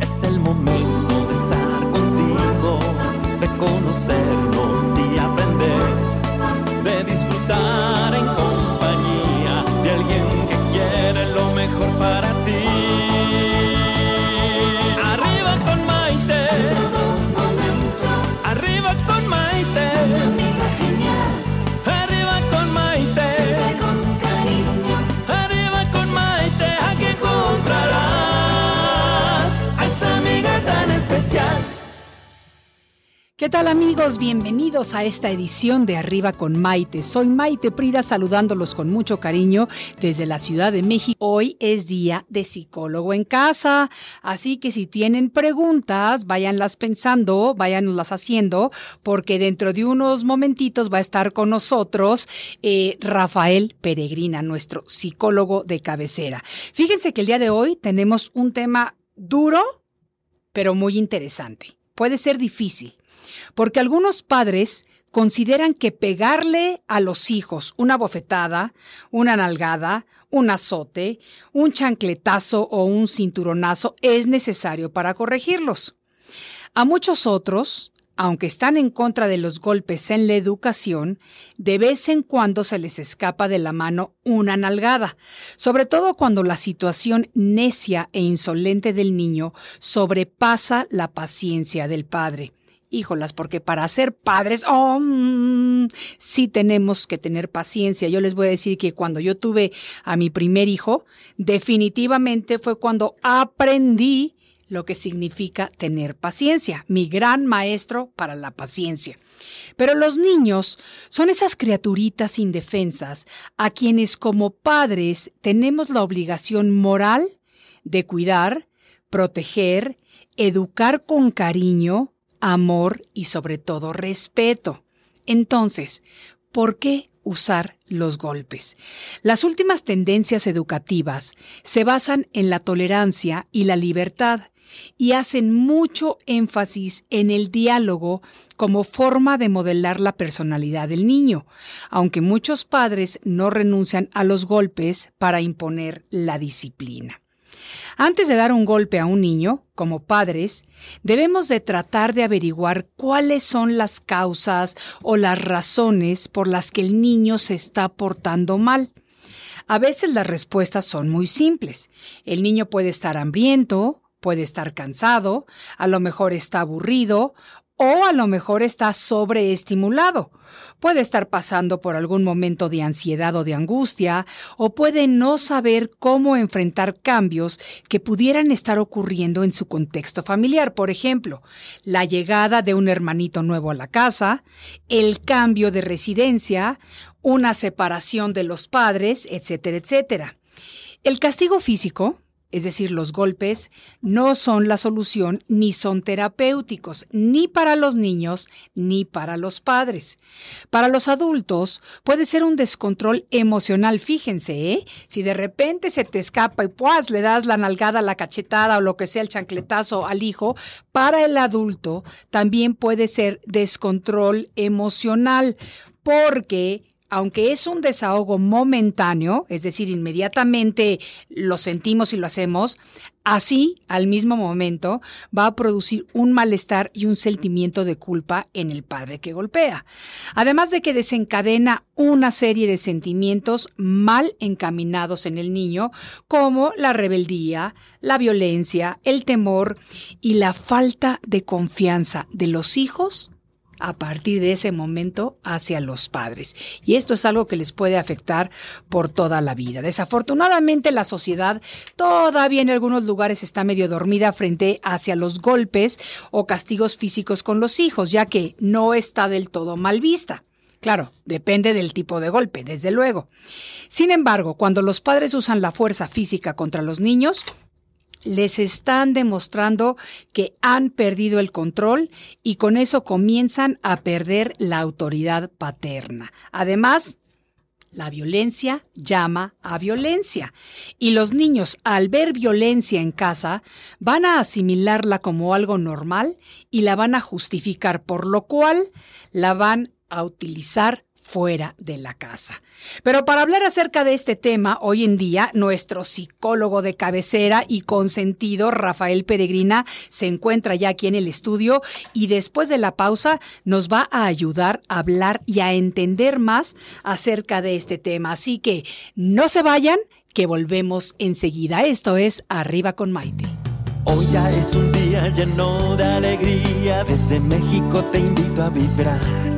es el momento de estar contigo, de conocernos ¿Qué tal amigos? Bienvenidos a esta edición de Arriba con Maite. Soy Maite Prida saludándolos con mucho cariño desde la Ciudad de México. Hoy es día de psicólogo en casa, así que si tienen preguntas, váyanlas pensando, váyanlas haciendo, porque dentro de unos momentitos va a estar con nosotros eh, Rafael Peregrina, nuestro psicólogo de cabecera. Fíjense que el día de hoy tenemos un tema duro, pero muy interesante. Puede ser difícil porque algunos padres consideran que pegarle a los hijos una bofetada, una nalgada, un azote, un chancletazo o un cinturonazo es necesario para corregirlos. A muchos otros, aunque están en contra de los golpes en la educación, de vez en cuando se les escapa de la mano una nalgada, sobre todo cuando la situación necia e insolente del niño sobrepasa la paciencia del padre. Híjolas, porque para ser padres, oh, mm, sí tenemos que tener paciencia. Yo les voy a decir que cuando yo tuve a mi primer hijo, definitivamente fue cuando aprendí lo que significa tener paciencia, mi gran maestro para la paciencia. Pero los niños son esas criaturitas indefensas a quienes como padres tenemos la obligación moral de cuidar, proteger, educar con cariño, amor y sobre todo respeto. Entonces, ¿por qué usar los golpes? Las últimas tendencias educativas se basan en la tolerancia y la libertad y hacen mucho énfasis en el diálogo como forma de modelar la personalidad del niño, aunque muchos padres no renuncian a los golpes para imponer la disciplina. Antes de dar un golpe a un niño, como padres, debemos de tratar de averiguar cuáles son las causas o las razones por las que el niño se está portando mal. A veces las respuestas son muy simples. El niño puede estar hambriento, puede estar cansado, a lo mejor está aburrido o a lo mejor está sobreestimulado. Puede estar pasando por algún momento de ansiedad o de angustia, o puede no saber cómo enfrentar cambios que pudieran estar ocurriendo en su contexto familiar. Por ejemplo, la llegada de un hermanito nuevo a la casa, el cambio de residencia, una separación de los padres, etcétera, etcétera. El castigo físico, es decir, los golpes, no son la solución ni son terapéuticos, ni para los niños ni para los padres. Para los adultos puede ser un descontrol emocional, fíjense, ¿eh? Si de repente se te escapa y pues le das la nalgada, la cachetada o lo que sea, el chancletazo al hijo, para el adulto también puede ser descontrol emocional, porque aunque es un desahogo momentáneo, es decir, inmediatamente lo sentimos y lo hacemos, Así, al mismo momento, va a producir un malestar y un sentimiento de culpa en el padre que golpea. Además de que desencadena una serie de sentimientos mal encaminados en el niño, como la rebeldía, la violencia, el temor y la falta de confianza de los hijos a partir de ese momento hacia los padres. Y esto es algo que les puede afectar por toda la vida. Desafortunadamente la sociedad todavía en algunos lugares está medio dormida frente hacia los golpes o castigos físicos con los hijos, ya que no está del todo mal vista. Claro, depende del tipo de golpe, desde luego. Sin embargo, cuando los padres usan la fuerza física contra los niños, les están demostrando que han perdido el control y con eso comienzan a perder la autoridad paterna. Además, la violencia llama a violencia y los niños al ver violencia en casa van a asimilarla como algo normal y la van a justificar, por lo cual la van a utilizar fuera de la casa. Pero para hablar acerca de este tema, hoy en día, nuestro psicólogo de cabecera y consentido, Rafael Peregrina, se encuentra ya aquí en el estudio y después de la pausa nos va a ayudar a hablar y a entender más acerca de este tema. Así que no se vayan, que volvemos enseguida. Esto es Arriba con Maite. Hoy ya es un día lleno de alegría, desde México te invito a vibrar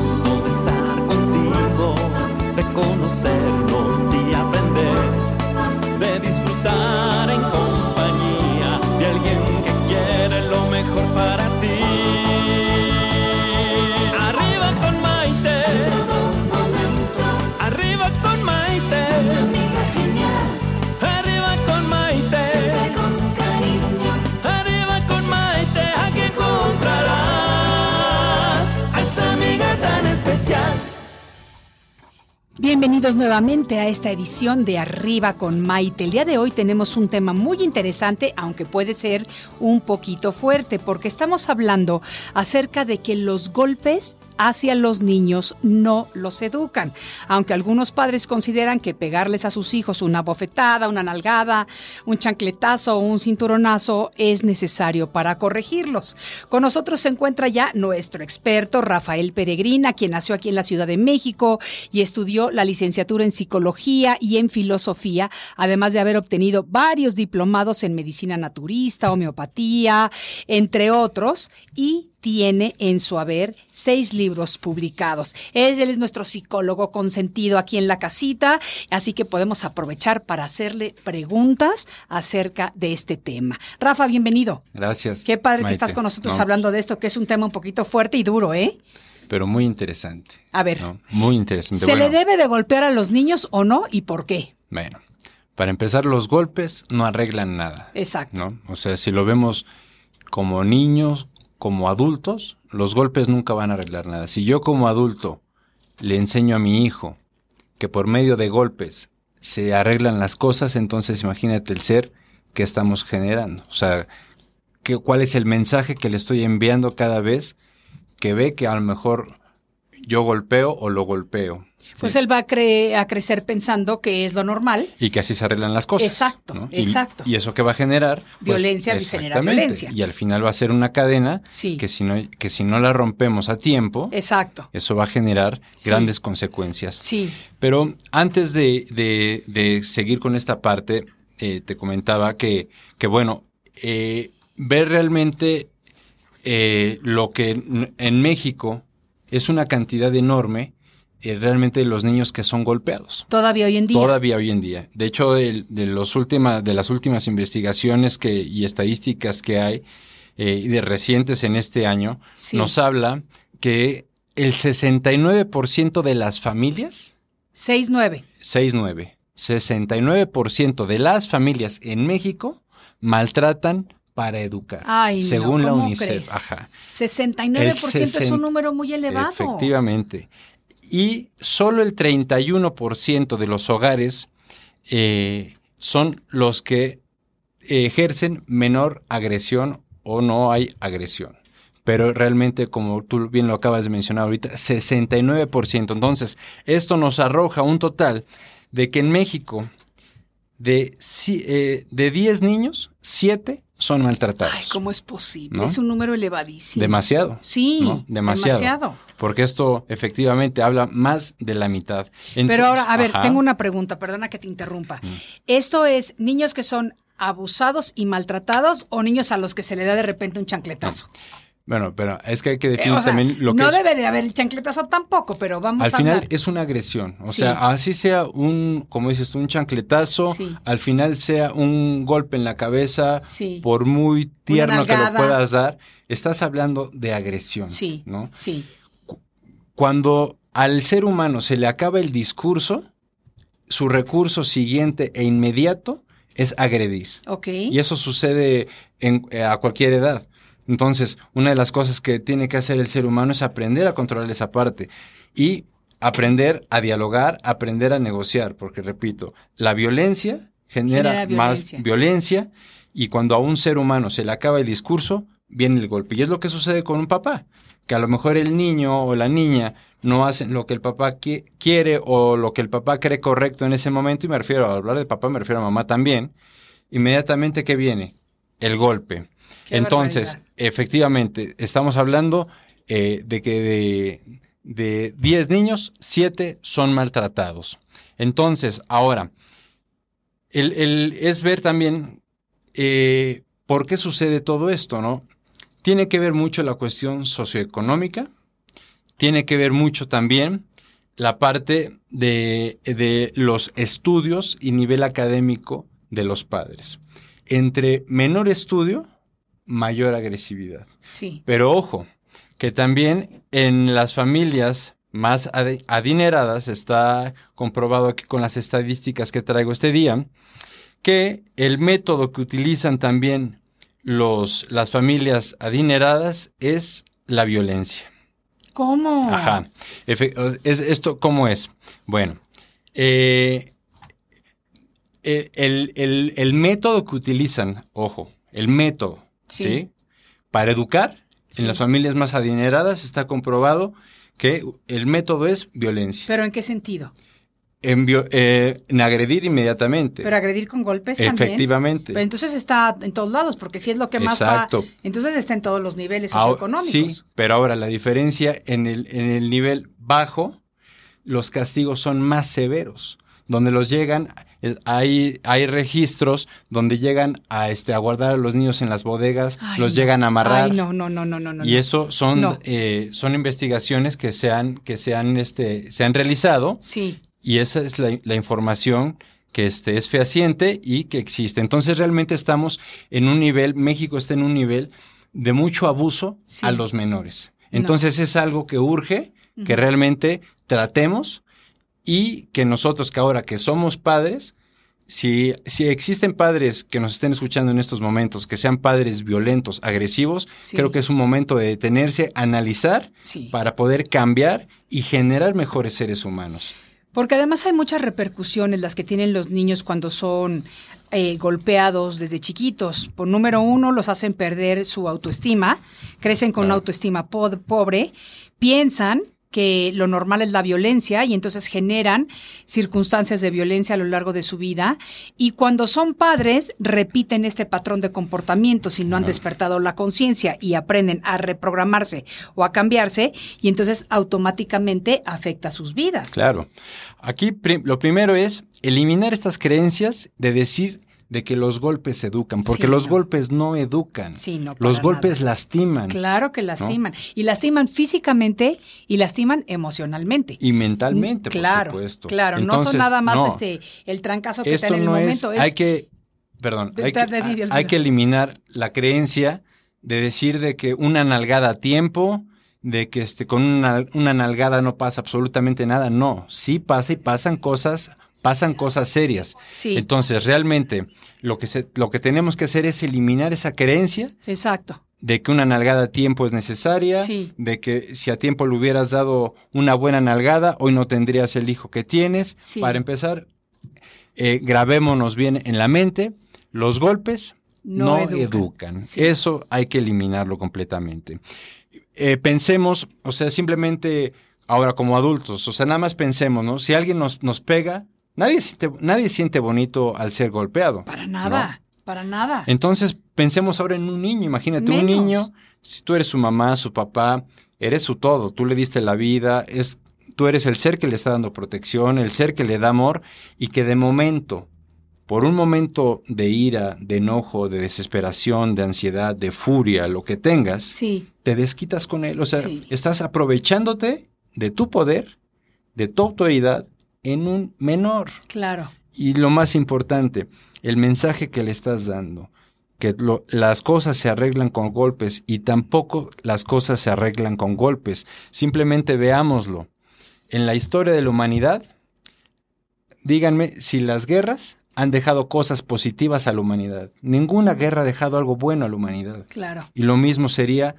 Bienvenidos nuevamente a esta edición de Arriba con Maite. El día de hoy tenemos un tema muy interesante, aunque puede ser un poquito fuerte, porque estamos hablando acerca de que los golpes hacia los niños no los educan. Aunque algunos padres consideran que pegarles a sus hijos una bofetada, una nalgada, un chancletazo o un cinturonazo es necesario para corregirlos. Con nosotros se encuentra ya nuestro experto Rafael Peregrina, quien nació aquí en la Ciudad de México y estudió la licenciatura en psicología y en filosofía, además de haber obtenido varios diplomados en medicina naturista, homeopatía, entre otros, y tiene en su haber seis libros publicados. Él, él es nuestro psicólogo consentido aquí en la casita, así que podemos aprovechar para hacerle preguntas acerca de este tema. Rafa, bienvenido. Gracias. Qué padre que estás con nosotros No, hablando de esto, que es un tema un poquito fuerte y duro, ¿eh? Pero muy interesante. A ver, ¿no? Muy interesante. ¿se Bueno, le debe de golpear a los niños o no y por qué? Bueno, para empezar, los golpes no arreglan nada. Exacto. ¿no? O sea, si lo vemos como niños, como adultos, los golpes nunca van a arreglar nada. Si yo como adulto le enseño a mi hijo que por medio de golpes se arreglan las cosas, entonces imagínate el ser que estamos generando. O sea, que, ¿cuál es el mensaje que le estoy enviando cada vez que ve que a lo mejor yo golpeo o lo golpeo? Pues ¿sí? él va a, cre- a crecer pensando que es lo normal. Y que así se arreglan las cosas. Exacto, exacto. Y, eso que va a generar. pues, Violencia genera violencia. Y al final va a ser una cadena Sí. que, si no, que si no la rompemos a tiempo, Exacto. eso va a generar Sí. grandes consecuencias. Sí. Pero antes de, de- de seguir con esta parte, eh, te comentaba que, que bueno, eh, ver realmente eh, lo que en- en México es una cantidad enorme realmente de los niños que son golpeados. Todavía hoy en día. Todavía hoy en día. De hecho, de, los última, de las últimas investigaciones que, y estadísticas que hay, eh, de recientes en este año, Sí. nos habla que el 69% de las familias, 6-9. 6-9, 69% de las familias en México maltratan para educar. Ay, no, según la ¿cómo UNICEF. crees? Ajá. 69% es un número muy elevado. Efectivamente. Y solo el 31% de los hogares eh, son los que ejercen menor agresión o no hay agresión. pero realmente, como tú bien lo acabas de mencionar ahorita, 69%. Entonces, esto nos arroja un total de que en México, de, eh, de 10 niños, 7 son maltratados. Ay, ¿cómo es posible? Es un número elevadísimo. Demasiado. Sí, demasiado. Porque esto efectivamente habla más de la mitad. Pero ahora, a ver, tengo una pregunta, perdona que te interrumpa. Mm. ¿Esto es niños que son abusados y maltratados o niños a los que se le da de repente un chancletazo? Bueno, pero es que hay que eh, definir también lo que no debe de haber el chancletazo tampoco, pero vamos al a Al final es una agresión, o sea, así sea un, como dices tú, un chancletazo, al final sea un golpe en la cabeza, por muy tierno que lo puedas dar, estás hablando de agresión, sí, ¿no? Sí. Cuando al ser humano se le acaba el discurso, su recurso siguiente e inmediato es agredir. Y eso sucede en, eh, a cualquier edad. Entonces, una de las cosas que tiene que hacer el ser humano es aprender a controlar esa parte y aprender a dialogar, aprender a negociar, porque repito, la violencia genera, más violencia y cuando a un ser humano se le acaba el discurso, viene el golpe. Y es lo que sucede con un papá, que a lo mejor el niño o la niña no hacen lo que el papá quiere o lo que el papá cree correcto en ese momento, y me refiero a hablar de papá, me refiero a mamá también, inmediatamente que viene el golpe. Entonces, efectivamente, estamos hablando eh, de que de, 10 niños, 7 son maltratados. Entonces, ahora, el, es ver también eh, por qué sucede todo esto, ¿no? Tiene que ver mucho la cuestión socioeconómica, tiene que ver mucho también la parte de, de los estudios y nivel académico de los padres. Entre menor estudio, mayor agresividad. Sí. Pero ojo, que también en las familias más adineradas, está comprobado aquí con las estadísticas que traigo este día, que el método que utilizan también los, las familias adineradas es la violencia. ¿Cómo? Ajá. Es, ¿Esto cómo es? Bueno, eh, el método que utilizan, ojo, el método Sí. Para educar, en las familias más adineradas está comprobado que el método es violencia. ¿Pero en qué sentido? En, eh, agredir inmediatamente. Pero agredir con golpes también. Efectivamente. Entonces está en todos lados, porque si es lo que más Exacto. entonces está en todos los niveles socioeconómicos. sí, pero ahora la diferencia en el, en el nivel bajo, los castigos son más severos, donde los llegan hay, hay registros donde llegan a, este, a guardar a los niños en las bodegas, los llegan a amarrar. Ay, no, no, no, no, no. Y eso son, eh, son investigaciones que se han, que se han, este, se han realizado. Sí. Y esa es la, la información que este, es fehaciente y que existe. Entonces realmente estamos en un nivel, México está en un nivel de mucho abuso a los menores. Entonces es algo que urge que realmente tratemos y que nosotros que ahora que somos padres, si, si existen padres que nos estén escuchando en estos momentos, que sean padres violentos, agresivos, creo que es un momento de detenerse, analizar para poder cambiar y generar mejores seres humanos. Porque además hay muchas repercusiones las que tienen los niños cuando son eh, golpeados desde chiquitos. Por número uno, los hacen perder su autoestima, crecen con una autoestima pobre, piensan que lo normal es la violencia y entonces generan circunstancias de violencia a lo largo de su vida y cuando son padres repiten este patrón de comportamiento si no han despertado la conciencia y aprenden a reprogramarse o a cambiarse y entonces automáticamente afecta sus vidas. Claro. Aquí lo primero es eliminar estas creencias de decir de que los golpes educan, porque los golpes no educan. Sí, no los golpes lastiman. Claro que lastiman. Y lastiman físicamente y lastiman emocionalmente. Y mentalmente, claro, por supuesto. Claro, no son nada más este el trancazo que está en el momento. hay que, perdón, hay que, hay que eliminar la creencia de decir de que una nalgada a tiempo, de que este, con una, una nalgada no pasa absolutamente nada. No, sí pasa y pasan cosas pasan cosas serias. Entonces, realmente lo que, se, lo que tenemos que hacer es eliminar esa creencia. Exacto. De que una nalgada a tiempo es necesaria, de que si a tiempo le hubieras dado una buena nalgada, hoy no tendrías el hijo que tienes. Para empezar, eh, grabémonos bien en la mente, los golpes no, educan. Eso hay que eliminarlo completamente. Eh, pensemos, o sea, simplemente ahora como adultos, o sea, nada más pensemos, ¿no? Si alguien nos, nos pega, nadie siente, nadie siente bonito al ser golpeado. Para nada, para nada. Entonces, pensemos ahora en un niño, imagínate, un niño, si tú eres su mamá, su papá, eres su todo, tú le diste la vida, es, tú eres el ser que le está dando protección, el ser que le da amor y que de momento por un momento de ira, de enojo, de desesperación, de ansiedad, de furia, lo que tengas, te desquitas con él. O sea, estás aprovechándote de tu poder, de tu autoridad en un menor. Claro. Y lo más importante, el mensaje que le estás dando, que las cosas se arreglan con golpes y tampoco las cosas se arreglan con golpes. Simplemente veámoslo. En la historia de la humanidad, díganme si las guerras han dejado cosas positivas a la humanidad. Ninguna guerra ha dejado algo bueno a la humanidad. Claro. Y lo mismo sería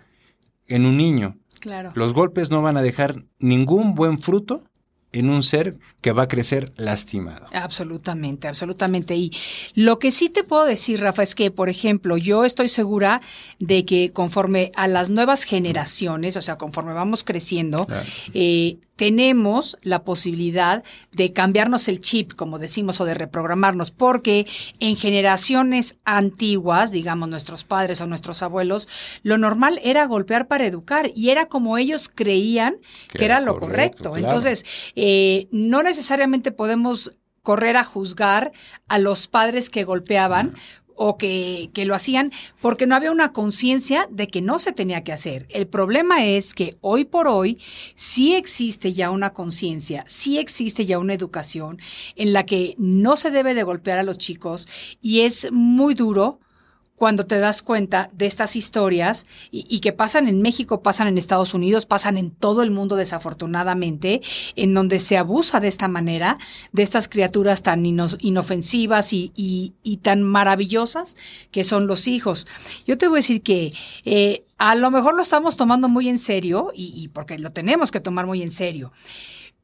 en un niño. Claro. Los golpes no van a dejar ningún buen fruto en un ser que va a crecer lastimado. Absolutamente, absolutamente. Y lo que sí te puedo decir, Rafa, es que, por ejemplo, yo estoy segura de que conforme a las nuevas generaciones, o sea, conforme vamos creciendo, eh, tenemos la posibilidad de cambiarnos el chip, como decimos, o de reprogramarnos, porque en generaciones antiguas, digamos nuestros padres o nuestros abuelos, lo normal era golpear para educar y era como ellos creían que, era, lo correcto. Entonces, eh, no necesariamente podemos correr a juzgar a los padres que golpeaban, o que, que, lo hacían porque no había una conciencia de que no se tenía que hacer. El problema es que hoy por hoy sí existe ya una conciencia, sí existe ya una educación en la que no se debe de golpear a los chicos y es muy duro cuando te das cuenta de estas historias y, que pasan en México, pasan en Estados Unidos, pasan en todo el mundo desafortunadamente, en donde se abusa de esta manera de estas criaturas tan inofensivas y, tan maravillosas que son los hijos. Yo te voy a decir que eh, a lo mejor lo estamos tomando muy en serio y porque lo tenemos que tomar muy en serio,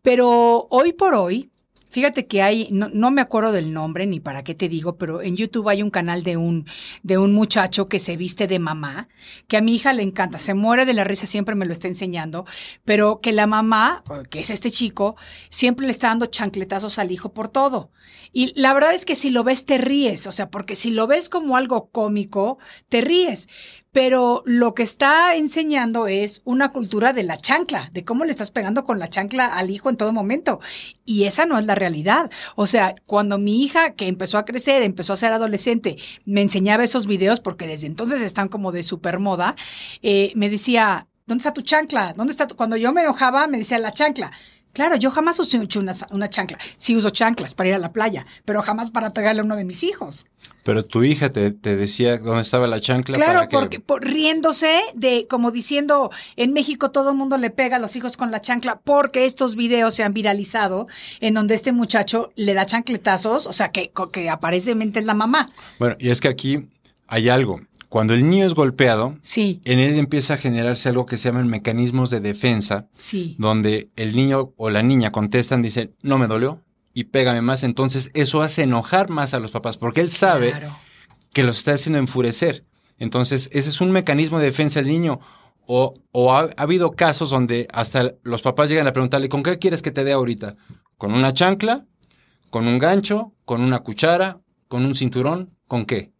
pero hoy por hoy Fíjate que hay, no, me acuerdo del nombre ni para qué te digo, pero en YouTube hay un canal de un, de un muchacho que se viste de mamá, que a mi hija le encanta, se muere de la risa, siempre me lo está enseñando, pero que la mamá, que es este chico, siempre le está dando chancletazos al hijo por todo. Y la verdad es que si lo ves te ríes, o sea, porque si lo ves como algo cómico, te ríes pero lo que está enseñando es una cultura de la chancla, de cómo le estás pegando con la chancla al hijo en todo momento. Y esa no es la realidad. O sea, cuando mi hija, que empezó a crecer, empezó a ser adolescente, me enseñaba esos videos, porque desde entonces están como de super moda, eh, me decía, ¿dónde está tu chancla? ¿Dónde está Cuando yo me enojaba, me decía la chancla. Claro, yo jamás uso una, una, chancla. Sí uso chanclas para ir a la playa, pero jamás para pegarle a uno de mis hijos. Pero tu hija te, decía dónde estaba la chancla. Claro, porque riéndose de, como diciendo, en México todo el mundo le pega a los hijos con la chancla porque estos videos se han viralizado en donde este muchacho le da chancletazos, o sea, que, que aparentemente es la mamá. Bueno, y es que aquí hay algo. Cuando el niño es golpeado, sí. en él empieza a generarse algo que se llaman mecanismos de defensa, sí. donde el niño o la niña contestan, dicen, no me dolió y pégame más. Entonces eso hace enojar más a los papás porque él sabe que los está haciendo enfurecer. Entonces ese es un mecanismo de defensa del niño. O, o ha, habido casos donde hasta los papás llegan a preguntarle, ¿con qué quieres que te dé ahorita? ¿Con una chancla? ¿Con un gancho? ¿Con una cuchara? ¿Con un cinturón? ¿Con qué?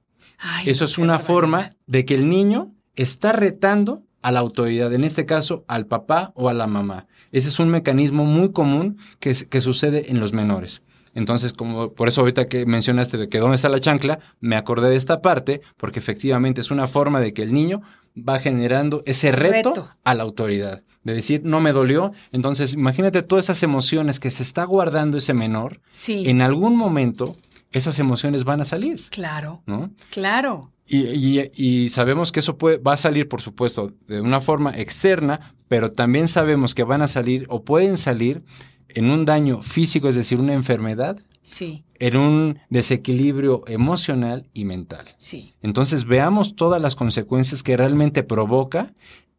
Eso es una forma de que el niño está retando a la autoridad, en este caso al papá o a la mamá. Ese es un mecanismo muy común que, que sucede en los menores. Entonces, como por eso ahorita que mencionaste de que dónde está la chancla, me acordé de esta parte, porque efectivamente es una forma de que el niño va generando ese reto, a la autoridad, de decir, no me dolió. Entonces, imagínate todas esas emociones que se está guardando ese menor. Sí. En algún momento esas emociones van a salir. Claro. ¿No? Claro. Y, sabemos que eso puede, va a salir, por supuesto, de una forma externa, pero también sabemos que van a salir o pueden salir en un daño físico, es decir, una enfermedad, sí. en un desequilibrio emocional y mental. Sí. Entonces veamos todas las consecuencias que realmente provoca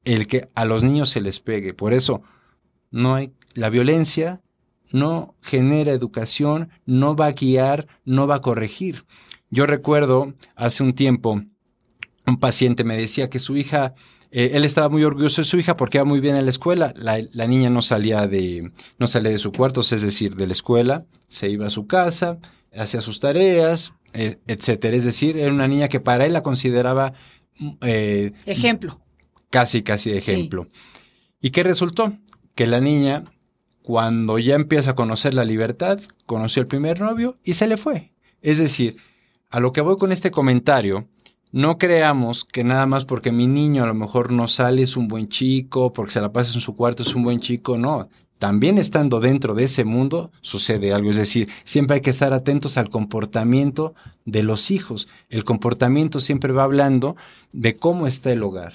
el que a los niños se les pegue. Por eso no hay la violencia no genera educación, no va a guiar, no va a corregir. Yo recuerdo hace un tiempo, un paciente me decía que su hija, eh, él estaba muy orgulloso de su hija porque iba muy bien en la escuela. La, la, niña no salía de, no salía de su cuarto, es decir, de la escuela, se iba a su casa, hacía sus tareas, eh, etcétera. Es decir, era una niña que para él la consideraba eh, ejemplo. Casi, casi ejemplo. Sí. ¿Y qué resultó? Que la niña, cuando ya empieza a conocer la libertad, conoció el primer novio y se le fue. Es decir, a lo que voy con este comentario, no creamos que nada más porque mi niño a lo mejor no sale es un buen chico, porque se la pasa en su cuarto es un buen chico, no. También estando dentro de ese mundo sucede algo, es decir, siempre hay que estar atentos al comportamiento de los hijos. El comportamiento siempre va hablando de cómo está el hogar,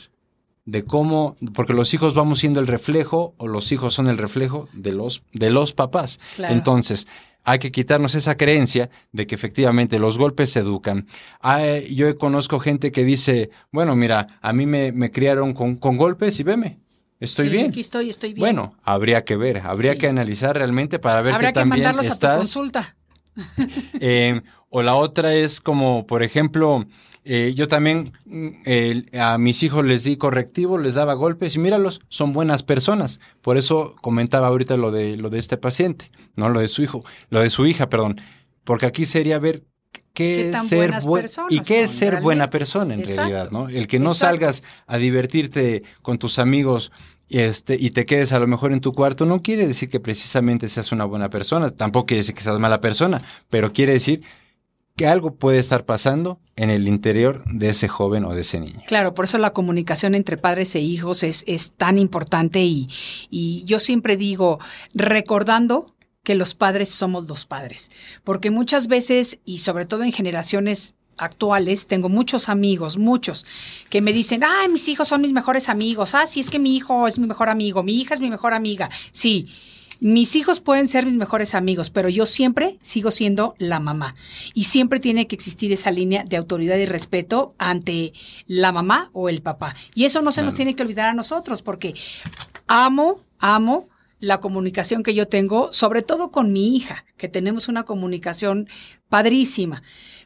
de cómo, porque los hijos vamos siendo el reflejo o los hijos son el reflejo de los, de los papás. Claro. Entonces, hay que quitarnos esa creencia de que efectivamente los golpes se educan. Hay, yo conozco gente que dice, bueno, mira, a mí me, me criaron con, con, golpes y veme. Estoy sí, bien. Aquí estoy, estoy bien. Bueno, habría que ver, habría sí. que analizar realmente para ver habría que, también mandarlos estás. a tu consulta. eh, o la otra es como, por ejemplo, eh, yo también eh, a mis hijos les di correctivo, les daba golpes y míralos, son buenas personas. Por eso comentaba ahorita lo de lo de este paciente, no lo de su hijo, lo de su hija, perdón, porque aquí sería ver qué, ¿Qué es ser buen y qué es ser realmente? buena persona en Exacto. realidad, ¿no? El que no Exacto. salgas a divertirte con tus amigos este, y te quedes a lo mejor en tu cuarto, no quiere decir que precisamente seas una buena persona, tampoco quiere decir que seas mala persona, pero quiere decir que algo puede estar pasando en el interior de ese joven o de ese niño. Claro, por eso la comunicación entre padres e hijos es, es tan importante y, y yo siempre digo, recordando que los padres somos los padres, porque muchas veces, y sobre todo en generaciones actuales, tengo muchos amigos, muchos, que me dicen, ay, mis hijos son mis mejores amigos, ah, sí, es que mi hijo es mi mejor amigo, mi hija es mi mejor amiga, sí. Mis hijos pueden ser mis mejores amigos, pero yo siempre sigo siendo la mamá. Y siempre tiene que existir esa línea de autoridad y respeto ante la mamá o el papá. Y eso no se Claro. nos tiene que olvidar a nosotros, porque amo, amo la comunicación que yo tengo, sobre todo con mi hija, que tenemos una comunicación padrísima.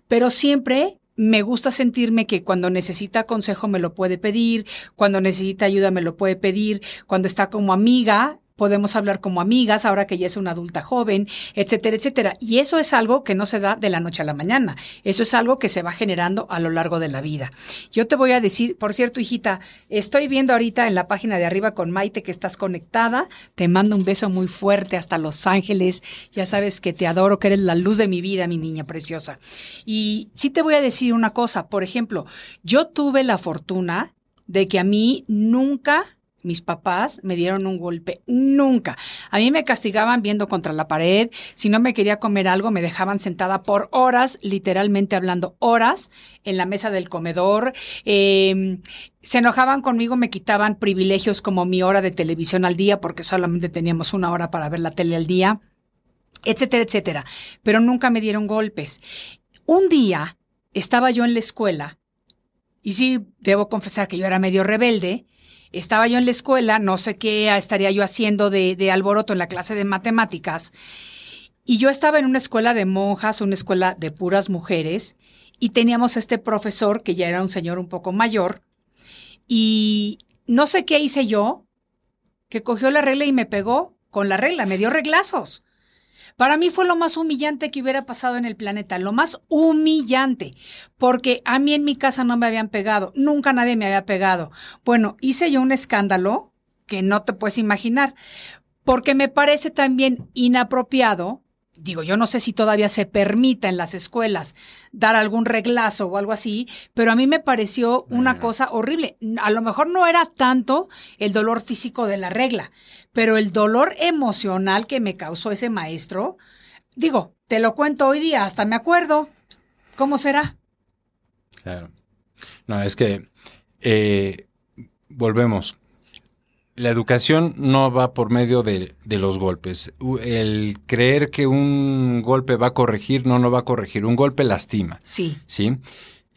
Pero siempre me gusta sentirme que cuando necesita consejo me lo puede pedir, cuando necesita ayuda me lo puede pedir, cuando está como amiga podemos hablar como amigas, ahora que ya es una adulta joven, etcétera, etcétera. Y eso es algo que no se da de la noche a la mañana. Eso es algo que se va generando a lo largo de la vida. Yo te voy a decir, por cierto, hijita, estoy viendo ahorita en la página de arriba con Maite que estás conectada. Te mando un beso muy fuerte hasta Los Ángeles. Ya sabes que te adoro, que eres la luz de mi vida, mi niña preciosa. Y sí te voy a decir una cosa. Por ejemplo, yo tuve la fortuna de que a mí nunca mis papás me dieron un golpe, nunca. A mí me castigaban viendo contra la pared, si no me quería comer algo me dejaban sentada por horas, literalmente hablando horas, en la mesa del comedor. Eh, se enojaban conmigo, me quitaban privilegios como mi hora de televisión al día, porque solamente teníamos una hora para ver la tele al día, etcétera, etcétera. Pero nunca me dieron golpes. Un día estaba yo en la escuela, y sí, debo confesar que yo era medio rebelde, estaba yo en la escuela, no sé qué estaría yo haciendo de, alboroto en la clase de matemáticas, y yo estaba en una escuela de monjas, una escuela de puras mujeres, y teníamos este profesor que ya era un señor un poco mayor, y no sé qué hice yo, que cogió la regla y me pegó con la regla, me dio reglazos. Para mí fue lo más humillante que hubiera pasado en el planeta, lo más humillante, porque a mí en mi casa no me habían pegado, nunca nadie me había pegado. Bueno, hice yo un escándalo que no te puedes imaginar, porque me parece también inapropiado, digo, yo no sé si todavía se permita en las escuelas dar algún reglazo o algo así, pero a mí me pareció una cosa horrible. A lo mejor no era tanto el dolor físico de la regla, pero el dolor emocional que me causó ese maestro, digo, te lo cuento hoy día, hasta me acuerdo. ¿Cómo será? Claro. No, es que eh, volvemos. La educación no va por medio de, de, los golpes. El creer que un golpe va a corregir, no, no va a corregir. Un golpe lastima. Sí. Sí.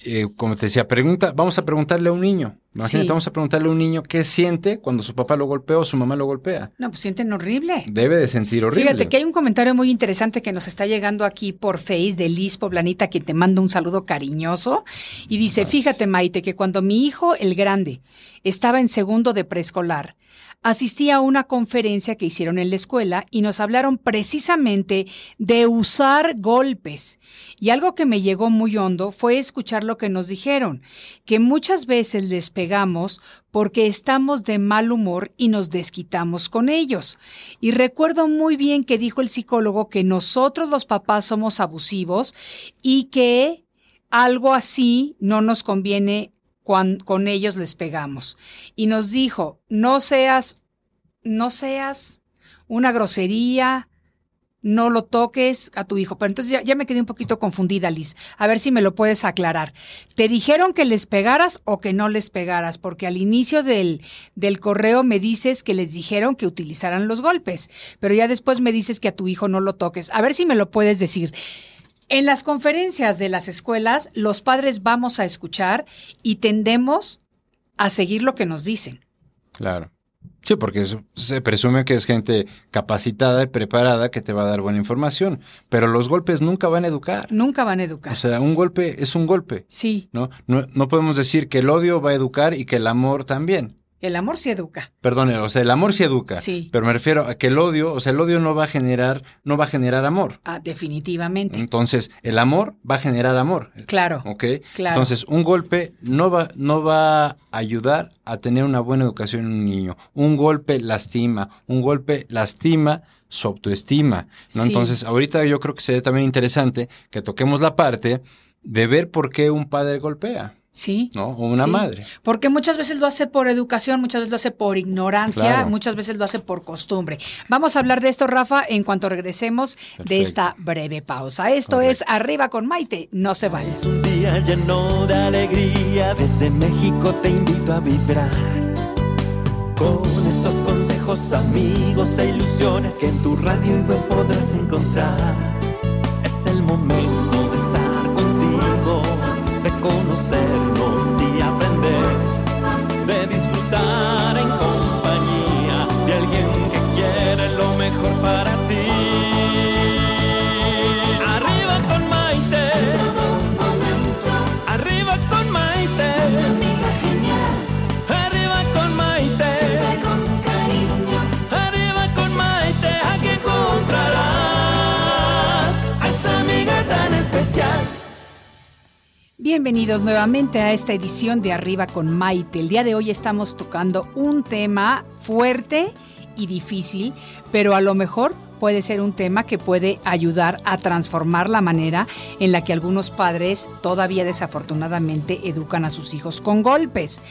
Eh, como te decía, pregunta, vamos a preguntarle a un niño. Imagínate, Sí. vamos a preguntarle a un niño qué siente cuando su papá lo golpea o su mamá lo golpea. No, pues sienten horrible. Debe de sentir horrible. Fíjate que hay un comentario muy interesante que nos está llegando aquí por Face de Liz Poblanita, quien te manda un saludo cariñoso. Y dice, fíjate Maite, que cuando mi hijo, el grande, estaba en segundo de preescolar, asistí a una conferencia que hicieron en la escuela y nos hablaron precisamente de usar golpes. Y algo que me llegó muy hondo fue escuchar lo que nos dijeron, que muchas veces les pegamos porque estamos de mal humor y nos desquitamos con ellos. Y recuerdo muy bien que dijo el psicólogo que nosotros los papás somos abusivos y que algo así no nos conviene cuando con ellos les pegamos. Y nos dijo, no seas, no seas una grosería, no lo toques a tu hijo. Pero entonces ya, ya me quedé un poquito confundida, Liz. A ver si me lo puedes aclarar. ¿Te dijeron que les pegaras o que no les pegaras? Porque al inicio del, del correo me dices que les dijeron que utilizaran los golpes, pero ya después me dices que a tu hijo no lo toques. A ver si me lo puedes decir. En las conferencias de las escuelas, los padres vamos a escuchar y tendemos a seguir lo que nos dicen. Claro. Sí, porque se presume que es gente capacitada y preparada que te va a dar buena información, pero los golpes nunca van a educar. Nunca van a educar. O sea, un golpe es un golpe, sí, ¿no? No, no podemos decir que el odio va a educar y que el amor también. El amor sí educa. Perdón, o sea, el amor sí educa, Sí. pero me refiero a que el odio, o sea, el odio no va a generar, no va a generar amor. Ah, definitivamente. Entonces, el amor va a generar amor. Claro. ¿Ok? Claro. Entonces, un golpe no va, no va a ayudar a tener una buena educación en un niño. Un golpe lastima, un golpe lastima su autoestima. ¿no? Sí. Entonces, ahorita yo creo que sería también interesante que toquemos la parte de ver por qué un padre golpea, Sí. ¿no? O una Sí. madre. Porque muchas veces lo hace por educación, muchas veces lo hace por ignorancia, Claro. muchas veces lo hace por costumbre. Vamos a hablar de esto, Rafa, en cuanto regresemos de Perfecto. esta breve pausa. Esto Correcto. es Arriba con Maite, no se vale. Es un día lleno de alegría, desde México te invito a vibrar. Con estos consejos, amigos e ilusiones que en tu radio y web podrás encontrar. Bienvenidos nuevamente a esta edición de Arriba con Maite. El día de hoy estamos tocando un tema fuerte y difícil, pero a lo mejor puede ser un tema que puede ayudar a transformar la manera en la que algunos padres todavía desafortunadamente educan a sus hijos con golpes.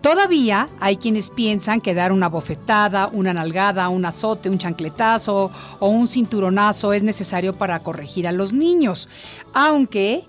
Todavía hay quienes piensan que dar una bofetada, una nalgada, un azote, un chancletazo o un cinturonazo es necesario para corregir a los niños, aunque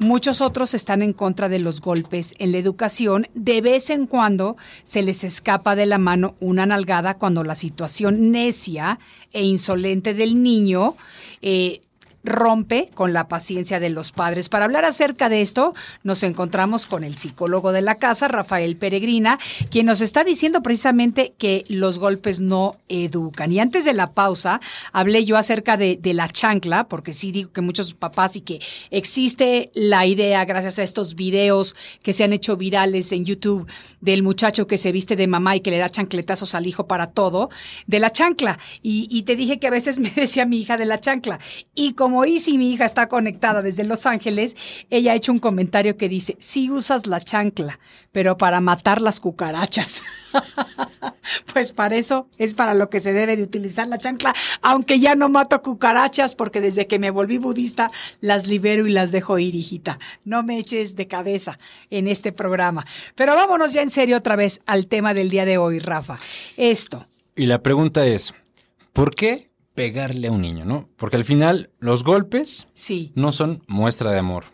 Muchos otros están en contra de los golpes en la educación. De vez en cuando se les escapa de la mano una nalgada cuando la situación necia e insolente del niño eh, rompe con la paciencia de los padres. Para hablar acerca de esto, nos encontramos con el psicólogo de la casa, Rafael Peregrina, quien nos está diciendo precisamente que los golpes no educan. Y antes de la pausa, hablé yo acerca de, de la chancla, porque sí digo que muchos papás y que existe la idea, gracias a estos videos que se han hecho virales en YouTube, del muchacho que se viste de mamá y que le da chancletazos al hijo para todo, de la chancla. Y, y te dije que a veces me decía mi hija de la chancla. Y como Isi, mi hija, está conectada desde Los Ángeles, ella ha hecho un comentario que dice, sí usas la chancla, pero para matar las cucarachas. pues para eso es para lo que se debe de utilizar la chancla, aunque ya no mato cucarachas porque desde que me volví budista las libero y las dejo ir, hijita. No me eches de cabeza en este programa. Pero vámonos ya en serio otra vez al tema del día de hoy, Rafa. Esto, Y la pregunta es, ¿por qué pegarle a un niño, no? Porque al final los golpes sí, no son muestra de amor.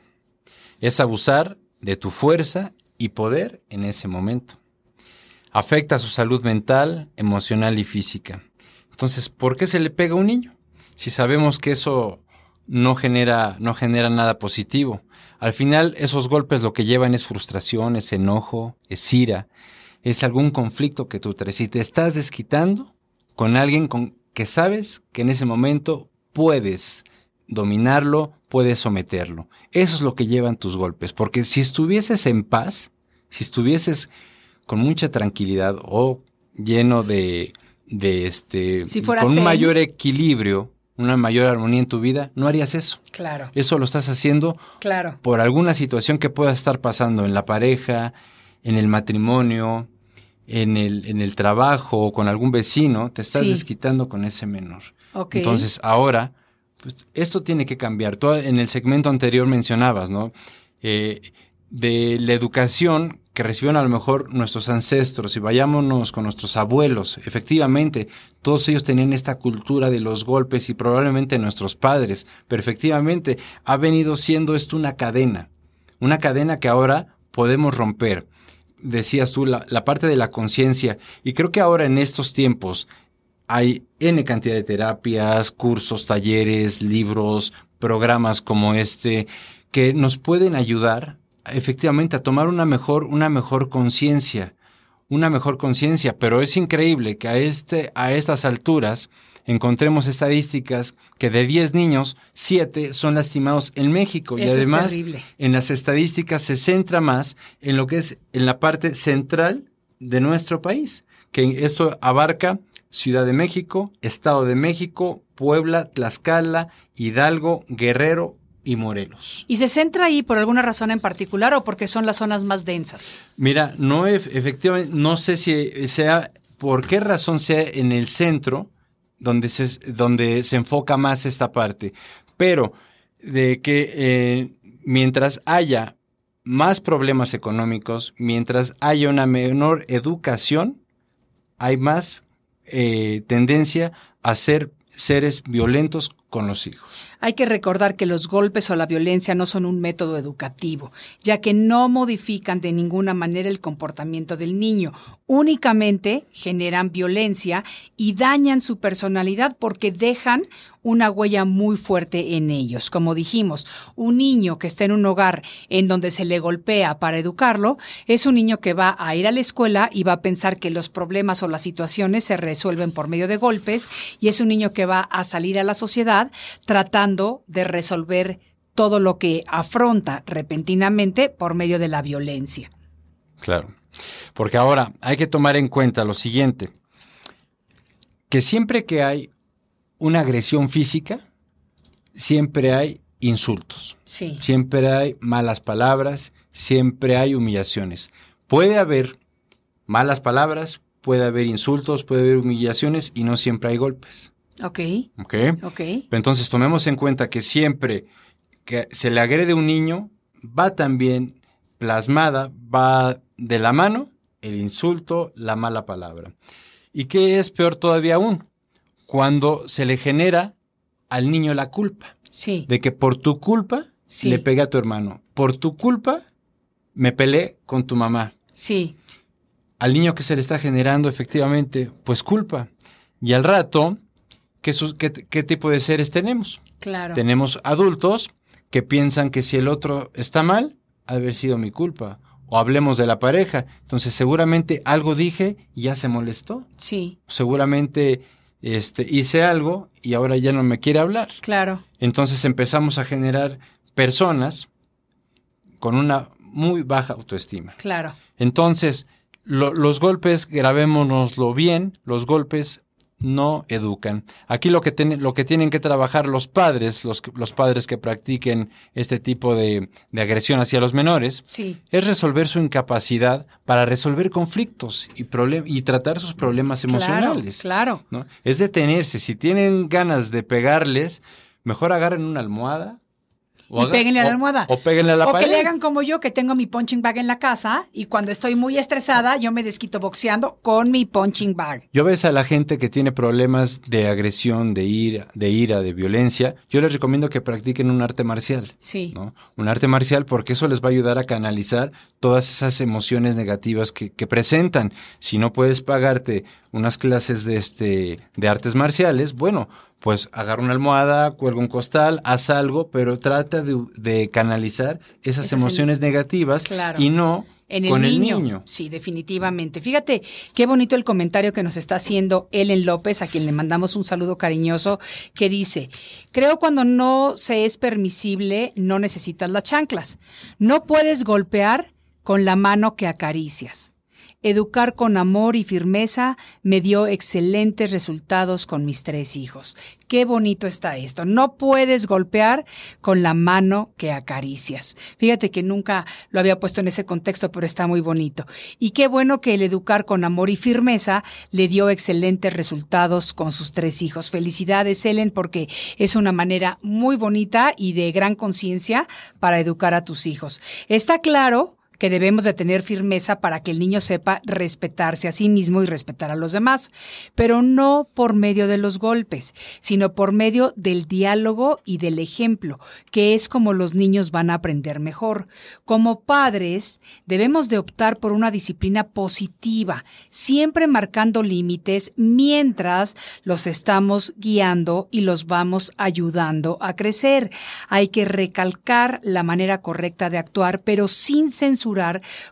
Es abusar de tu fuerza y poder en ese momento. Afecta su salud mental, emocional y física. Entonces, ¿por qué se le pega a un niño? Si sabemos que eso no genera, no genera nada positivo. Al final, esos golpes lo que llevan es frustración, es enojo, es ira, es algún conflicto que tú traes. Y te estás desquitando con alguien con que sabes que en ese momento puedes dominarlo, puedes someterlo. Eso es lo que llevan tus golpes. Porque si estuvieses en paz, si estuvieses con mucha tranquilidad o lleno de, de este, con un mayor equilibrio, una mayor armonía en tu vida, no harías eso. Claro. Eso lo estás haciendo claro. por alguna situación que pueda estar pasando en la pareja, en el matrimonio, en el, en el trabajo o con algún vecino, te estás desquitando con ese menor. Entonces, ahora, pues, esto tiene que cambiar. Tú en el segmento anterior mencionabas, ¿no? Eh, de la educación que recibieron a lo mejor nuestros ancestros y vayámonos con nuestros abuelos. Efectivamente, todos ellos tenían esta cultura de los golpes y probablemente nuestros padres, pero efectivamente ha venido siendo esto una cadena, una cadena que ahora podemos romper. Decías tú, la, parte de la conciencia, y creo que ahora en estos tiempos hay N cantidad de terapias, cursos, talleres, libros, programas como este, que nos pueden ayudar efectivamente a tomar una mejor, una mejor conciencia, una mejor conciencia, pero es increíble que a, este, a estas alturas encontremos estadísticas que de 10 niños, 7 son lastimados en México. y además, en las estadísticas se centra más en lo que es en la parte central de nuestro país, que esto abarca Ciudad de México, Estado de México, Puebla, Tlaxcala, Hidalgo, Guerrero, y Morelos. ¿Y se centra ahí por alguna razón en particular o porque son las zonas más densas? Mira, no efectivamente, no sé si sea por qué razón sea en el centro donde se, donde se enfoca más esta parte, pero de que eh, mientras haya más problemas económicos, mientras haya una menor educación, hay más eh, tendencia a ser seres violentos con los hijos. Hay que recordar que los golpes o la violencia no son un método educativo, ya que no modifican de ninguna manera el comportamiento del niño, únicamente generan violencia y dañan su personalidad porque dejan una huella muy fuerte en ellos. Como dijimos, un niño que está en un hogar en donde se le golpea para educarlo, es un niño que va a ir a la escuela y va a pensar que los problemas o las situaciones se resuelven por medio de golpes y es un niño que va a salir a la sociedad tratando de resolver todo lo que afronta repentinamente por medio de la violencia. Claro. Porque ahora hay que tomar en cuenta lo siguiente, que siempre que hay una agresión física, siempre hay insultos. Sí. Siempre hay malas palabras, siempre hay humillaciones. Puede haber malas palabras, puede haber insultos, puede haber humillaciones y no siempre hay golpes. Ok. Ok. Ok. Entonces tomemos en cuenta que siempre que se le agrede un niño, va también plasmada, va de la mano el insulto, la mala palabra. ¿Y qué es peor todavía aún? Cuando se le genera al niño la culpa. Sí. De que por tu culpa le pegué a tu hermano. Por tu culpa me peleé con tu mamá. Sí. Al niño que se le está generando efectivamente, pues culpa. Y al rato, ¿qué, qué tipo de seres tenemos? Claro. Tenemos adultos que piensan que si el otro está mal, ha de haber sido mi culpa. O hablemos de la pareja. Entonces, seguramente algo dije y ya se molestó. Sí. Seguramente este, hice algo y ahora ya no me quiere hablar. Claro. Entonces empezamos a generar personas con una muy baja autoestima. Claro. Entonces, los golpes, grabémonoslo bien, los golpes no educan. Aquí lo que, lo que tienen que trabajar los padres, los, los padres que practiquen este tipo de, de agresión hacia los menores, sí. es resolver su incapacidad para resolver conflictos y, y tratar sus problemas emocionales. Claro. ¿no? Es detenerse. Si tienen ganas de pegarles, mejor agarren una almohada, o y péguenle a la almohada. O, péguenle a la o que le hagan como yo, que tengo mi punching bag en la casa y cuando estoy muy estresada, yo me desquito boxeando con mi punching bag. Yo ves a la gente que tiene problemas de agresión, de ira, de ira, de violencia, yo les recomiendo que practiquen un arte marcial. Sí. ¿no? Un arte marcial porque eso les va a ayudar a canalizar todas esas emociones negativas que, que presentan. Si no puedes pagarte unas clases de, este, de artes marciales, bueno, pues agarra una almohada, cuelga un costal, haz algo, pero trata de, canalizar esas emociones negativas y no con el niño. Sí, definitivamente. Fíjate qué bonito el comentario que nos está haciendo Ellen López, a quien le mandamos un saludo cariñoso, que dice, creo cuando no se es permisible, no necesitas las chanclas. No puedes golpear con la mano que acaricias. Educar con amor y firmeza me dio excelentes resultados con mis tres hijos. Qué bonito está esto. No puedes golpear con la mano que acaricias. Fíjate que nunca lo había puesto en ese contexto, pero está muy bonito. Y qué bueno que el educar con amor y firmeza le dio excelentes resultados con sus tres hijos. Felicidades, Ellen, porque es una manera muy bonita y de gran conciencia para educar a tus hijos. Está claro que debemos de tener firmeza para que el niño sepa respetarse a sí mismo y respetar a los demás, pero no por medio de los golpes, sino por medio del diálogo y del ejemplo, que es como los niños van a aprender mejor. Como padres, debemos de optar por una disciplina positiva, siempre marcando límites mientras los estamos guiando y los vamos ayudando a crecer. Hay que recalcar la manera correcta de actuar, pero sin censurar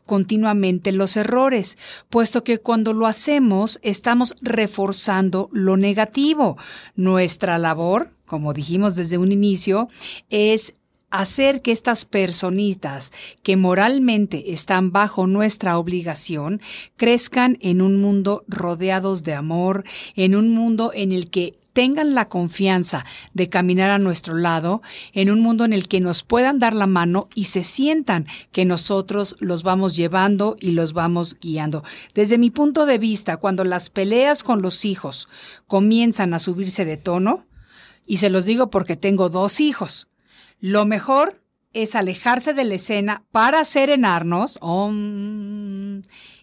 continuamente los errores, puesto que cuando lo hacemos estamos reforzando lo negativo. Nuestra labor, como dijimos desde un inicio, es hacer que estas personitas que moralmente están bajo nuestra obligación crezcan en un mundo rodeados de amor, en un mundo en el que tengan la confianza de caminar a nuestro lado, en un mundo en el que nos puedan dar la mano y se sientan que nosotros los vamos llevando y los vamos guiando. Desde mi punto de vista, cuando las peleas con los hijos comienzan a subirse de tono, y se los digo porque tengo dos hijos, lo mejor es alejarse de la escena para serenarnos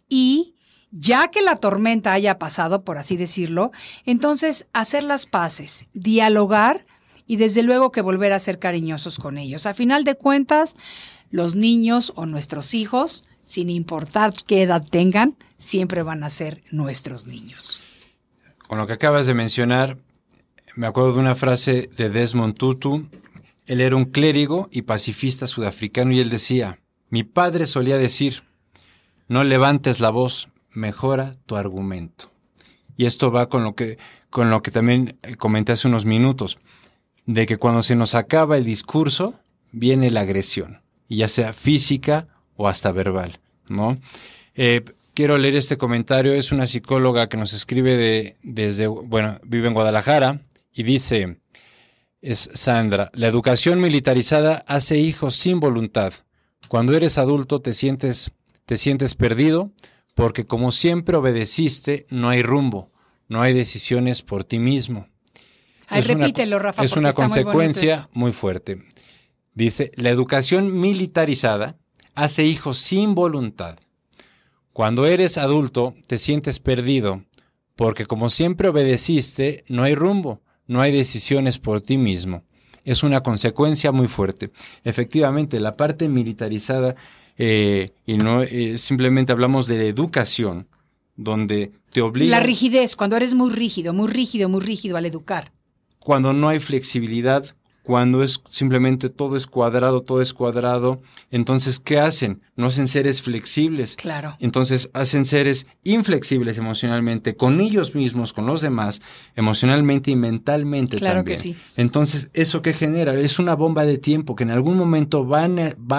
y ya que la tormenta haya pasado, por así decirlo, entonces hacer las paces, dialogar y desde luego que volver a ser cariñosos con ellos. A final de cuentas, los niños o nuestros hijos, sin importar qué edad tengan, siempre van a ser nuestros niños. Con lo que acabas de mencionar, me acuerdo de una frase de Desmond Tutu él era un clérigo y pacifista sudafricano y él decía, mi padre solía decir, no levantes la voz, mejora tu argumento. Y esto va con lo que, con lo que también comenté hace unos minutos, de que cuando se nos acaba el discurso, viene la agresión, ya sea física o hasta verbal, ¿no? Eh, quiero leer este comentario, es una psicóloga que nos escribe de, desde, bueno, vive en Guadalajara y dice, es Sandra. La educación militarizada hace hijos sin voluntad. Cuando eres adulto te sientes, te sientes perdido porque como siempre obedeciste, no hay rumbo, no hay decisiones por ti mismo. es repítelo, una, Rafa. Es una consecuencia muy, fuerte. Dice, la educación militarizada hace hijos sin voluntad. Cuando eres adulto te sientes perdido porque como siempre obedeciste, no hay rumbo, no hay decisiones por ti mismo. Es una consecuencia muy fuerte. Efectivamente, la parte militarizada, eh, y no eh, simplemente hablamos de educación, donde te obliga... La rigidez, cuando eres muy rígido, muy rígido, muy rígido al educar. Cuando no hay flexibilidad, cuando es simplemente todo es cuadrado, todo es cuadrado, entonces ¿qué hacen? No hacen seres flexibles. Claro. Entonces hacen seres inflexibles emocionalmente con ellos mismos, con los demás, emocionalmente y mentalmente claro también. Que sí. Entonces, ¿eso qué genera? Es una bomba de tiempo que en algún momento va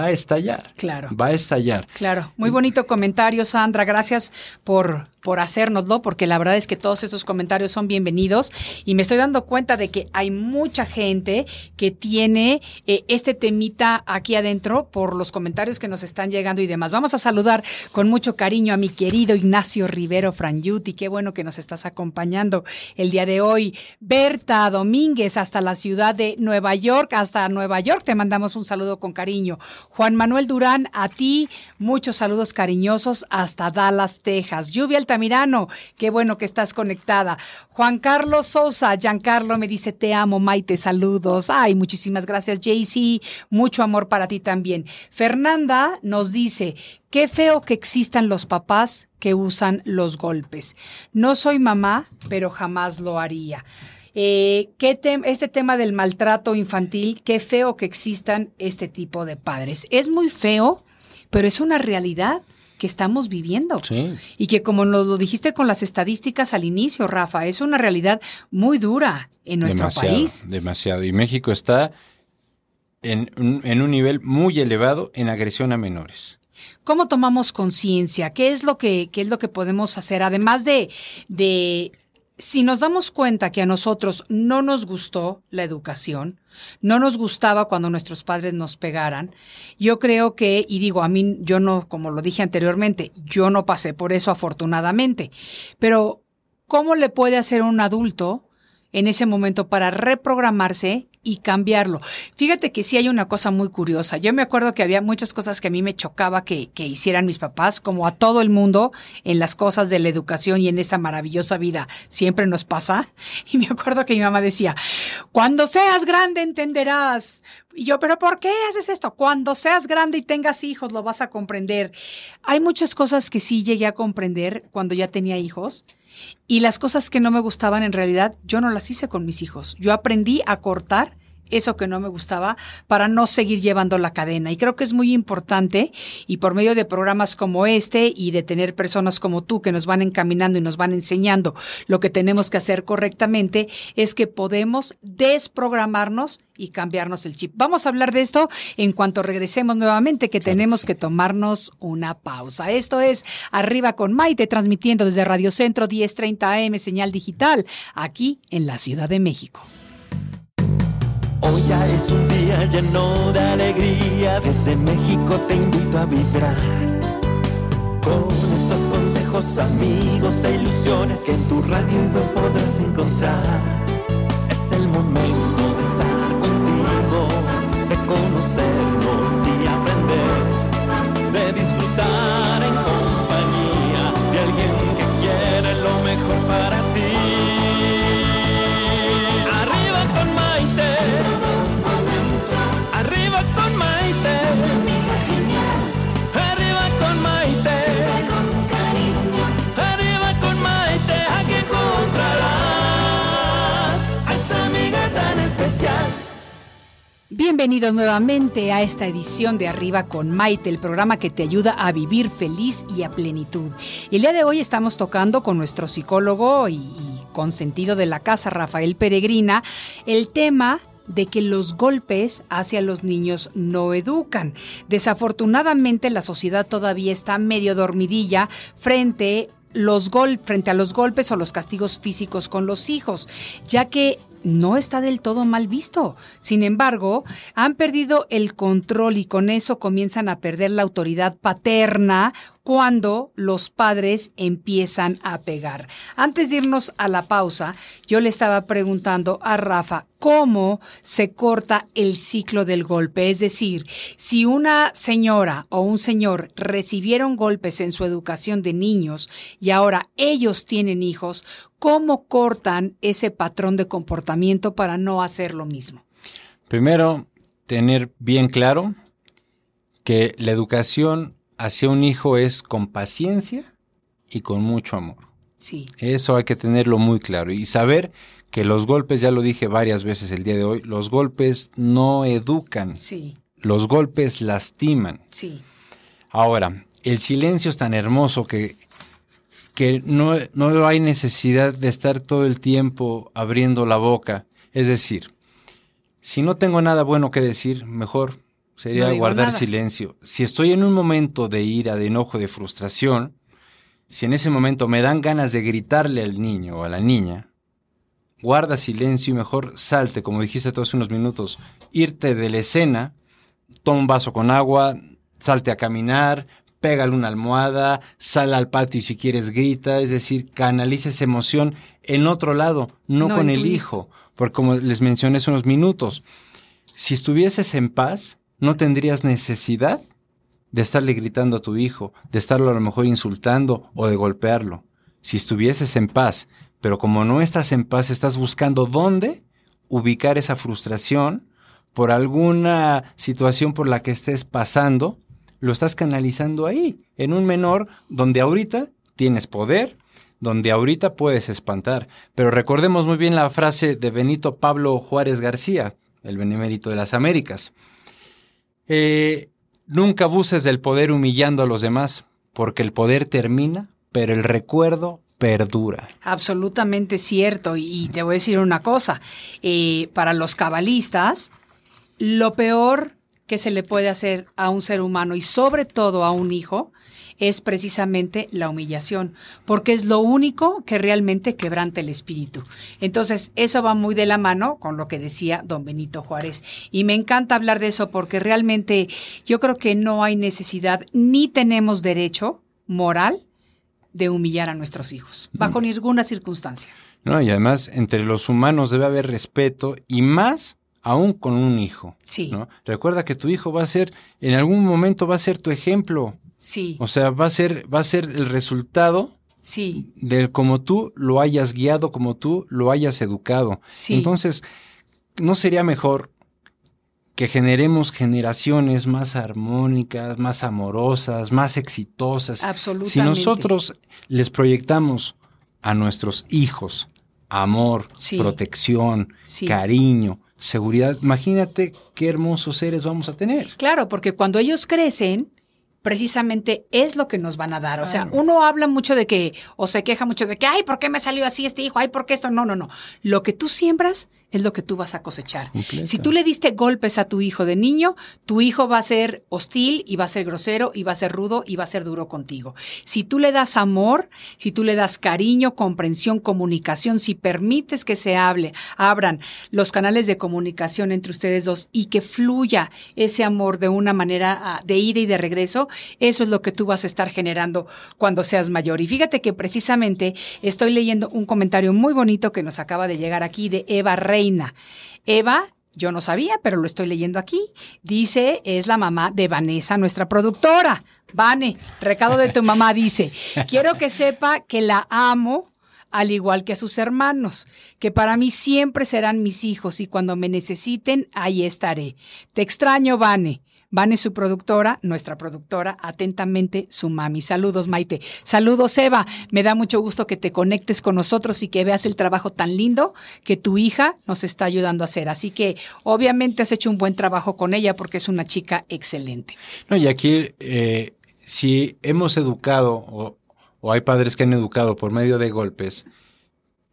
a estallar. Claro. Va a estallar. Claro. Muy bonito comentario, Sandra. Gracias por por hacérnoslo, porque la verdad es que todos estos comentarios son bienvenidos y me estoy dando cuenta de que hay mucha gente que tiene eh, este temita aquí adentro por los comentarios que nos están llegando y demás. Vamos a saludar con mucho cariño a mi querido Ignacio Rivero Franyuti, qué bueno que nos estás acompañando el día de hoy. Berta Domínguez hasta la ciudad de Nueva York, hasta Nueva York, te mandamos un saludo con cariño. Juan Manuel Durán, a ti, muchos saludos cariñosos hasta Dallas, Texas. Lluvia Altamirano, qué bueno que estás conectada. Juan Carlos Sosa, Giancarlo me dice, te amo, Maite, saludos. Ay, muchísimas gracias, JC, mucho amor para ti también. Fernanda nos dice, qué feo que existan los papás que usan los golpes. No soy mamá, pero jamás lo haría. Eh, ¿qué este tema del maltrato infantil, qué feo que existan este tipo de padres. Es muy feo, pero es una realidad que estamos viviendo. Sí. Y que como nos lo dijiste con las estadísticas al inicio, Rafa, es una realidad muy dura en nuestro país. Demasiado. Y México está en, en un nivel muy elevado en agresión a menores. ¿Cómo tomamos conciencia? ¿Qué es lo que, qué es lo que podemos hacer? Además de, de si nos damos cuenta que a nosotros no nos gustó la educación, no nos gustaba cuando nuestros padres nos pegaran, yo creo que, y digo, a mí, yo no, como lo dije anteriormente, yo no pasé por eso afortunadamente, pero ¿cómo le puede hacer un adulto en ese momento para reprogramarse y cambiarlo. Fíjate que sí hay una cosa muy curiosa. Yo me acuerdo que había muchas cosas que a mí me chocaba que, que, hicieran mis papás, como a todo el mundo en las cosas de la educación y en esta maravillosa vida siempre nos pasa. Y me acuerdo que mi mamá decía, cuando seas grande entenderás. Y yo, pero ¿por qué haces esto? Cuando seas grande y tengas hijos lo vas a comprender. Hay muchas cosas que sí llegué a comprender cuando ya tenía hijos y las cosas que no me gustaban en realidad, yo no las hice con mis hijos. Yo aprendí a cortar eso que no me gustaba para no seguir llevando la cadena. Y creo que es muy importante y por medio de programas como este y de tener personas como tú que nos van encaminando y nos van enseñando lo que tenemos que hacer correctamente, es que podemos desprogramarnos y cambiarnos el chip. Vamos a hablar de esto en cuanto regresemos nuevamente, que tenemos que tomarnos una pausa. Esto es Arriba con Maite, transmitiendo desde Radio Centro 1030 AM, señal digital, aquí en la Ciudad de México. Es un día lleno de alegría, desde México te invito a vibrar. Con estos consejos, amigos e ilusiones que en tu radio no podrás encontrar. Bienvenidos nuevamente a esta edición de Arriba con Maite, el programa que te ayuda a vivir feliz y a plenitud. El día de hoy estamos tocando con nuestro psicólogo y, y consentido de la casa, Rafael Peregrina, el tema de que los golpes hacia los niños no educan. Desafortunadamente la sociedad todavía está medio dormidilla frente los gol frente a los golpes o los castigos físicos con los hijos, ya que no está del todo mal visto. Sin embargo, han perdido el control y con eso comienzan a perder la autoridad paterna cuando los padres empiezan a pegar. Antes de irnos a la pausa, yo le estaba preguntando a Rafa cómo se corta el ciclo del golpe. Es decir, si una señora o un señor recibieron golpes en su educación de niños y ahora ellos tienen hijos, ¿cómo cortan ese patrón de comportamiento para no hacer lo mismo? Primero, tener bien claro que la educación hacia un hijo es con paciencia y con mucho amor. Sí. Eso hay que tenerlo muy claro y saber que los golpes, ya lo dije varias veces el día de hoy, los golpes no educan. Sí. Los golpes lastiman. Sí. Ahora, el silencio es tan hermoso que, que no, no hay necesidad de estar todo el tiempo abriendo la boca. Es decir, si no tengo nada bueno que decir, mejor sería No guardar nada. silencio. Si estoy en un momento de ira, de enojo, de frustración, si en ese momento me dan ganas de gritarle al niño o a la niña, guarda silencio y mejor salte, como dijiste todos hace unos minutos, irte de la escena, toma un vaso con agua, salte a caminar, pégale una almohada, sal al patio y si quieres grita, es decir, canaliza esa emoción en otro lado, no, No con el hijo, porque como les mencioné hace unos minutos, si estuvieses en paz, no tendrías necesidad de estarle gritando a tu hijo, de estarlo a lo mejor insultando o de golpearlo. si estuvieses en paz, pero como no estás en paz, estás buscando dónde ubicar esa frustración por alguna situación por la que estés pasando, lo estás canalizando ahí, en un menor donde ahorita tienes poder, donde ahorita puedes espantar. Pero recordemos muy bien la frase de Benito Pablo Juárez García, el benemérito de las Américas. Eh, nunca abuses del poder humillando a los demás, porque el poder termina, pero el recuerdo perdura. Absolutamente cierto. Y te voy a decir una cosa, eh, para los cabalistas, lo peor que se le puede hacer a un ser humano y sobre todo a un hijo es precisamente la humillación, porque es lo único que realmente quebranta el espíritu. Entonces, eso va muy de la mano con lo que decía don Benito Juárez. Y me encanta hablar de eso porque realmente yo creo que no hay necesidad ni tenemos derecho moral de humillar a nuestros hijos, bajo ninguna circunstancia. No, y además entre los humanos debe haber respeto y más aún con un hijo. Sí. ¿no? Recuerda que tu hijo va a ser, en algún momento va a ser tu ejemplo. Sí. O sea, va a ser, va a ser el resultado sí. de como tú lo hayas guiado, como tú lo hayas educado. Sí. Entonces, ¿no sería mejor que generemos generaciones más armónicas, más amorosas, más exitosas? Absolutamente. Si nosotros les proyectamos a nuestros hijos amor, Sí. protección, Sí. cariño, seguridad, imagínate qué hermosos seres vamos a tener. Claro, porque cuando ellos crecen, precisamente es lo que nos van a dar. O sea, uno habla mucho de que, o se queja mucho de que, ay, ¿por qué me salió así este hijo? Ay, ¿por qué esto? No, no, no. Lo que tú siembras es lo que tú vas a cosechar. Completa. Si tú le diste golpes a tu hijo de niño, tu hijo va a ser hostil y va a ser grosero y va a ser rudo y va a ser duro contigo. Si tú le das amor, si tú le das cariño, comprensión, comunicación, si permites que se hable, abran los canales de comunicación entre ustedes dos y que fluya ese amor de una manera ah, de ida y de regreso, eso es lo que tú vas a estar generando cuando seas mayor. Y fíjate que precisamente estoy leyendo un comentario muy bonito que nos acaba de llegar aquí de Eva Reina. Eva yo no sabía, pero lo estoy leyendo aquí. Dice, es la mamá de Vanessa, nuestra productora. Vane, recado de tu mamá dice, quiero que sepa que la amo al igual que a sus hermanos, que para mí siempre serán mis hijos y cuando me necesiten, ahí estaré. Te extraño, Vane. Vane, su productora, nuestra productora, atentamente su mami. Saludos, Maite. Saludos, Eva. Me da mucho gusto que te conectes con nosotros y que veas el trabajo tan lindo que tu hija nos está ayudando a hacer. Así que obviamente has hecho un buen trabajo con ella porque es una chica excelente. No, y aquí, eh, si hemos educado o, o hay padres que han educado por medio de golpes,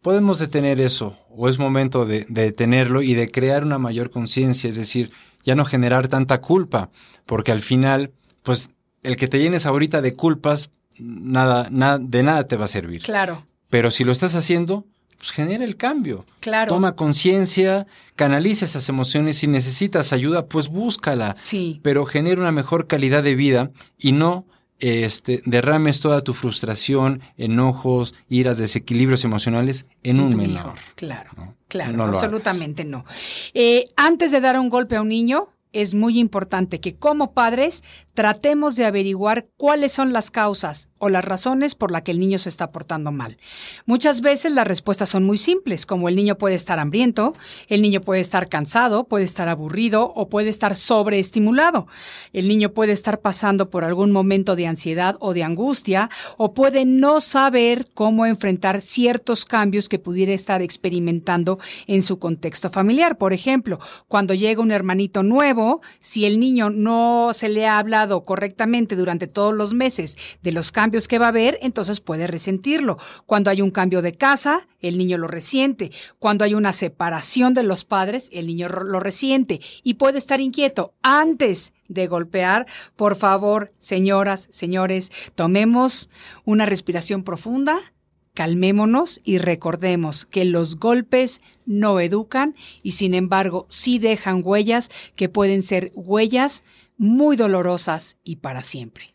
podemos detener eso, o es momento de, de detenerlo y de crear una mayor conciencia, es decir, ya no generar tanta culpa, porque al final, pues el que te llenes ahorita de culpas, nada, nada, de nada te va a servir. Claro, Pero si lo estás haciendo, pues genera el cambio. claro. Toma conciencia, canaliza esas emociones. Si necesitas ayuda, pues búscala. Sí, Pero genera una mejor calidad de vida y no este, derrames toda tu frustración, enojos, iras, desequilibrios emocionales en un menor. Claro, ¿no? claro, No absolutamente no. Eh, antes de dar un golpe a un niño, es muy importante que como padres tratemos de averiguar cuáles son las causas o las razones por las que el niño se está portando mal. Muchas veces las respuestas son muy simples, como el niño puede estar hambriento, el niño puede estar cansado, puede estar aburrido o puede estar sobreestimulado. El niño puede estar pasando por algún momento de ansiedad o de angustia o puede no saber cómo enfrentar ciertos cambios que pudiera estar experimentando en su contexto familiar. Por ejemplo, cuando llega un hermanito nuevo, si el niño no se le ha hablado correctamente durante todos los meses de los cambios que va a haber, entonces puede resentirlo. Cuando hay un cambio de casa, el niño lo resiente. Cuando hay una separación de los padres, el niño lo resiente y puede estar inquieto. Antes de golpear, por favor, señoras, señores, tomemos una respiración profunda, calmémonos y recordemos que los golpes no educan y sin embargo sí dejan huellas que pueden ser huellas muy dolorosas y para siempre.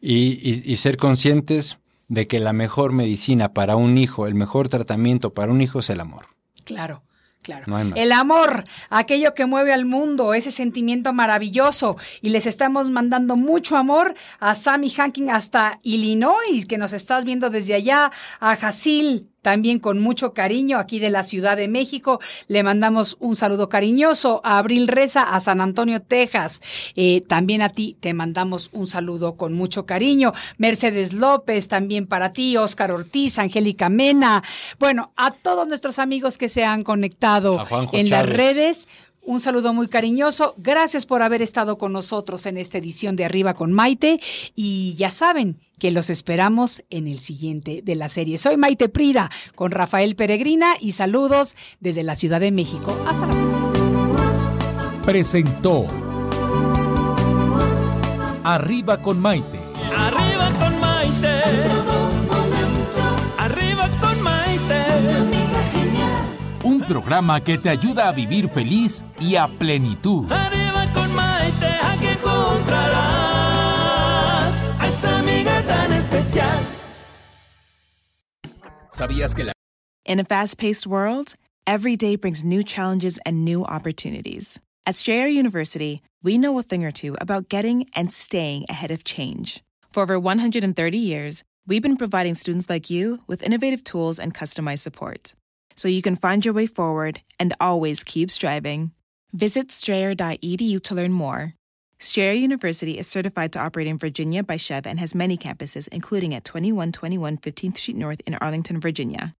Y, y- y ser conscientes de que la mejor medicina para un hijo, el mejor tratamiento para un hijo es el amor. Claro, Claro. No. El amor, aquello que mueve al mundo, ese sentimiento maravilloso. Y les estamos mandando mucho amor a Sammy Hanking hasta Illinois, que nos estás viendo desde allá, a Jasil, también con mucho cariño aquí de la Ciudad de México. Le mandamos un saludo cariñoso a Abril Reza, a San Antonio, Texas. Eh, también a ti te mandamos un saludo con mucho cariño. Mercedes López, también para ti. Oscar Ortiz, Angélica Mena. Bueno, a todos nuestros amigos que se han conectado en las redes. Un saludo muy cariñoso. Gracias por haber estado con nosotros en esta edición de Arriba con Maite. Y ya saben que los esperamos en el siguiente de la serie. Soy Maite Prida con Rafael Peregrina y saludos desde la Ciudad de México. Hasta la próxima. Presentó Arriba con Maite. Arriba con Maite. Arriba con Maite. Un programa que te ayuda a vivir feliz y a plenitud. Arriba con Maite, aquí encontrarás ¿Sabías que la In a fast paced world, every day brings new challenges and new opportunities. At Strayer University, we know a thing or two about getting and staying ahead of change. For over 130 years, we've been providing students like you with innovative tools and customized support so you can find your way forward and always keep striving. Visit strayer.edu to learn more. Strayer University is certified to operate in Virginia by Chev and has many campuses, including at 2121 15th Street North in Arlington, Virginia.